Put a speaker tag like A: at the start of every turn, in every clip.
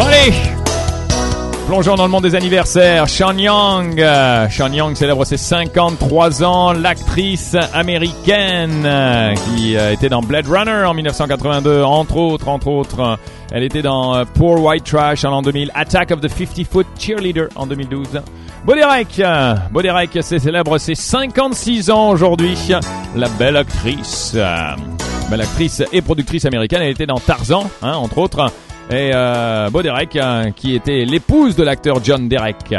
A: Bon allez Plongeons dans le monde des anniversaires. Sean Young. Euh, Sean Young célèbre ses 53 ans. L'actrice américaine euh, qui euh, était dans Blade Runner en 1982, entre autres, entre autres. Elle était dans Poor White Trash en l'an 2000. Attack of the 50 Foot Cheerleader en 2012. Boderek. Boderek célèbre ses 56 ans aujourd'hui. La belle actrice. Belle actrice et productrice américaine. Elle était dans Tarzan, hein, entre autres. Et euh, Bo Derek, euh, qui était l'épouse de l'acteur John Derek,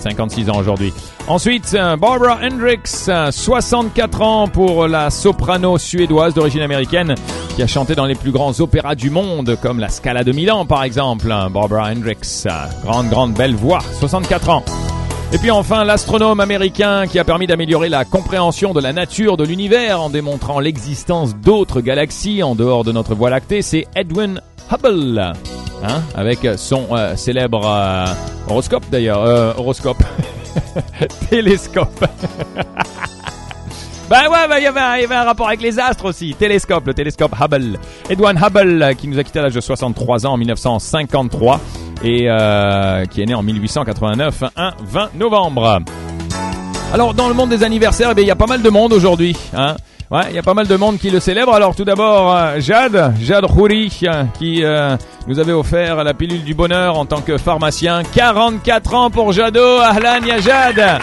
A: 56 ans aujourd'hui. Ensuite, euh, Barbara Hendricks, 64 ans pour la soprano suédoise d'origine américaine, qui a chanté dans les plus grands opéras du monde, comme la Scala de Milan par exemple. Barbara Hendricks, grande, grande, belle voix, 64 ans. Et puis enfin, l'astronome américain qui a permis d'améliorer la compréhension de la nature de l'univers en démontrant l'existence d'autres galaxies en dehors de notre Voie lactée, c'est Edwin Hubble, hein, avec son euh, célèbre euh, horoscope d'ailleurs, euh, horoscope, télescope. bah ouais, bah, il y avait un rapport avec les astres aussi. Télescope, le télescope Hubble. Edwin Hubble, qui nous a quitté à l'âge de 63 ans en 1953 et qui est né en 1889, un 20 novembre. Alors, dans le monde des anniversaires, eh il y a pas mal de monde aujourd'hui. Hein. Il y a pas mal de monde qui le célèbre. Alors tout d'abord, euh, Jade, Jade Khouri, euh, qui euh, nous avait offert la pilule du bonheur en tant que pharmacien. 44 ans pour Jado. Ahlan, ya Jade.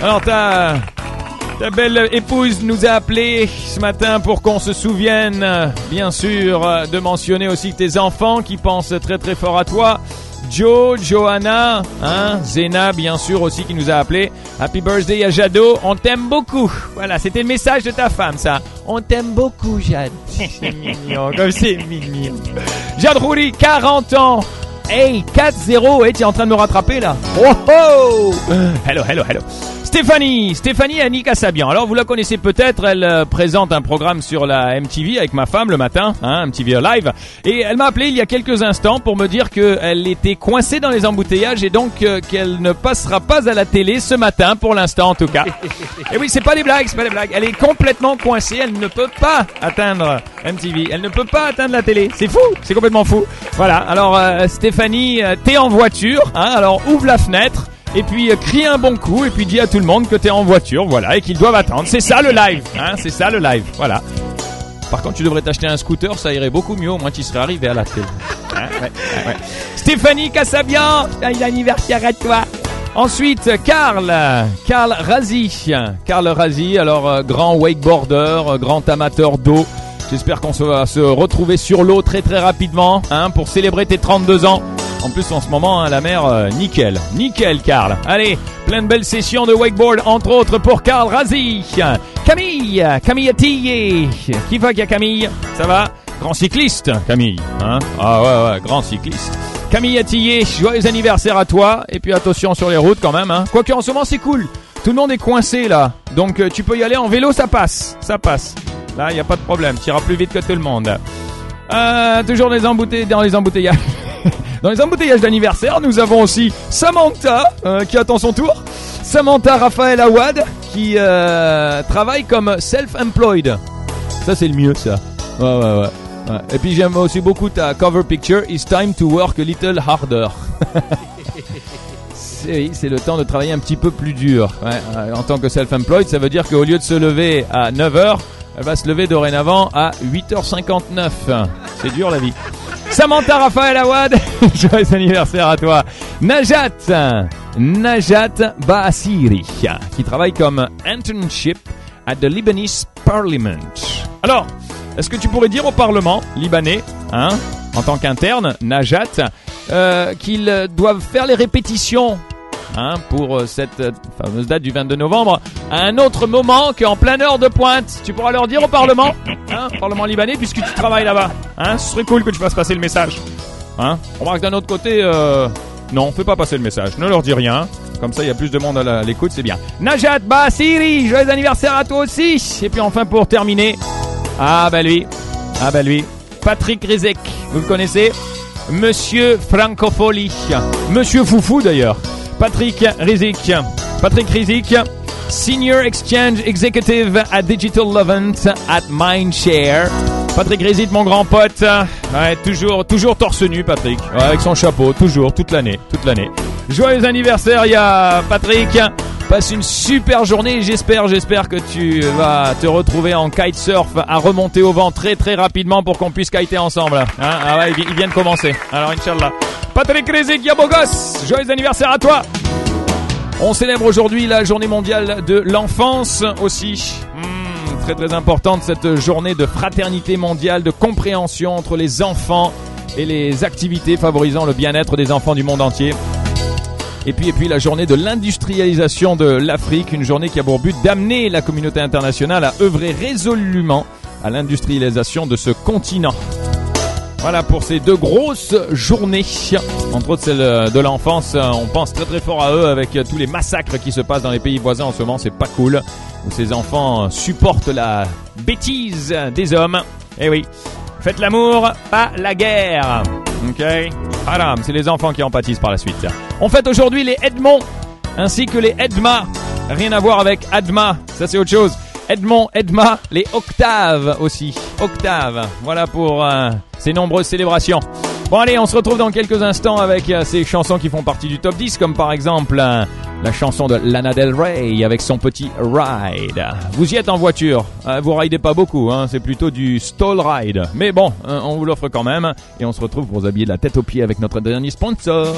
A: Alors ta, belle épouse nous a appelé ce matin pour qu'on se souvienne, bien sûr, de mentionner aussi tes enfants qui pensent très très fort à toi. Joe, Johanna, hein, Zena bien sûr aussi qui nous a appelé. Happy birthday à Jado, on t'aime beaucoup. Voilà, c'était le message de ta femme ça. On t'aime beaucoup Jade. c'est mignon, comme c'est mignon. Jade Rouli, 40 ans. Hey, 4-0, hey, tu es en train de me rattraper là. Oh oh Hello, hello, hello. Stéphanie, Stéphanie Annie Kassabian. Alors vous la connaissez peut-être, elle euh, présente un programme sur la MTV avec ma femme le matin, hein, MTV Live. Et elle m'a appelé il y a quelques instants pour me dire qu'elle était coincée dans les embouteillages et donc euh, qu'elle ne passera pas à la télé ce matin pour l'instant en tout cas. et oui, c'est pas des blagues, c'est pas des blagues. Elle est complètement coincée, elle ne peut pas atteindre MTV, elle ne peut pas atteindre la télé. C'est fou, c'est complètement fou. Voilà. Alors euh, Stéphanie, t'es en voiture, hein, alors ouvre la fenêtre et puis euh, crie un bon coup et puis dis à tout le monde que t'es en voiture, voilà, et qu'ils doivent attendre. C'est ça le live, hein, c'est ça le live, voilà. Par contre, tu devrais t'acheter un scooter, ça irait beaucoup mieux, au moins tu serais arrivé à la télé. Hein, ouais, ouais, Stéphanie Cassabian, un anniversaire à toi. Ensuite, Karl, Karl Razi. Karl Razi, alors euh, grand wakeboarder, euh, grand amateur d'eau. J'espère qu'on va se retrouver sur l'eau très très rapidement hein, pour célébrer tes 32 ans. En plus, en ce moment, hein, la mer, euh, nickel. Nickel, Karl. Allez, plein de belles sessions de wakeboard, entre autres pour Karl Razi. Camille, Camille. Qui va qu'il y a Camille? Ça va? Grand cycliste, Camille. Hein? Ah ouais, ouais, grand cycliste. Camille joyeux anniversaire à toi. Et puis attention sur les routes quand même. Hein. Quoique en ce moment, c'est cool. Tout le monde est coincé là. Donc euh, tu peux y aller en vélo, ça passe. Ça passe. Là, il n'y a pas de problème. Tu iras plus vite que tout le monde. Euh, toujours des embouteilles, dans les embouteillages. Dans les embouteillages d'anniversaire, nous avons aussi Samantha euh, qui attend son tour. Samantha Raphaël Awad qui euh, travaille comme self-employed. Ça c'est le mieux ça. Ouais ouais ouais. Et puis j'aime aussi beaucoup ta cover picture. It's time to work a little harder. c'est le temps de travailler un petit peu plus dur. En tant que self-employed, ça veut dire qu'au lieu de se lever à 9h, elle va se lever dorénavant à 8h59. C'est dur la vie. Samantha Raphaël Awad, joyeux anniversaire à toi. Najat, Najat Baasiri, qui travaille comme internship at the Lebanese Parliament. Alors, est-ce que tu pourrais dire au Parlement libanais, hein, en tant qu'interne, Najat, euh, qu'ils doivent faire les répétitions Hein, pour euh, cette euh, fameuse date du 22 novembre, à un autre moment qu'en pleine heure de pointe. Tu pourras leur dire au Parlement, hein, Parlement libanais, puisque tu travailles là-bas. Hein, ce serait cool que tu fasses passer le message. Hein, on remarque d'un autre côté, euh, non, fais pas passer le message. Ne leur dis rien. Comme ça, il y a plus de monde à l'écoute, c'est bien. Najat Basiri, joyeux anniversaire à toi aussi. Et puis enfin, pour terminer, ah bah lui, ah bah lui, Patrick Rizek, vous le connaissez Monsieur Francofoli, Monsieur Foufou d'ailleurs. Patrick Rizik. Patrick Rizik, Senior Exchange Executive at Digital Levant at Mindshare. Patrick Résit, mon grand pote. Toujours, torse nu, Patrick. Avec son chapeau, toujours, toute l'année, toute l'année. Joyeux anniversaire, il Patrick. Passe une super journée. J'espère, j'espère que tu vas te retrouver en kitesurf à remonter au vent très très rapidement pour qu'on puisse kiter ensemble. Hein ah ouais, il vient de commencer. Alors, Inch'Allah. Patrick Rézik, Yabogos, joyeux anniversaire à toi. On célèbre aujourd'hui la journée mondiale de l'enfance aussi. Hmm, très très importante cette journée de fraternité mondiale, de compréhension entre les enfants et les activités favorisant le bien-être des enfants du monde entier. Et puis, et puis la journée de l'industrialisation de l'Afrique, une journée qui a pour but d'amener la communauté internationale à œuvrer résolument à l'industrialisation de ce continent. Voilà pour ces deux grosses journées. Entre autres celle de l'enfance, on pense très très fort à eux avec tous les massacres qui se passent dans les pays voisins en ce moment, c'est pas cool. Où ces enfants supportent la bêtise des hommes. Eh oui, faites l'amour, pas la guerre. Ok Haram, c'est les enfants qui en pâtissent par la suite. On fête aujourd'hui les Edmond ainsi que les Edma. Rien à voir avec Adma, ça c'est autre chose. Edmond, Edma, les octaves aussi. Octaves. Voilà pour euh, ces nombreuses célébrations. Bon allez, on se retrouve dans quelques instants avec euh, ces chansons qui font partie du top 10, comme par exemple euh, la chanson de Lana Del Rey avec son petit ride. Vous y êtes en voiture, vous ridez pas beaucoup, hein, c'est plutôt du stall ride. Mais bon, on vous l'offre quand même, et on se retrouve pour vous habiller de la tête aux pieds avec notre dernier sponsor.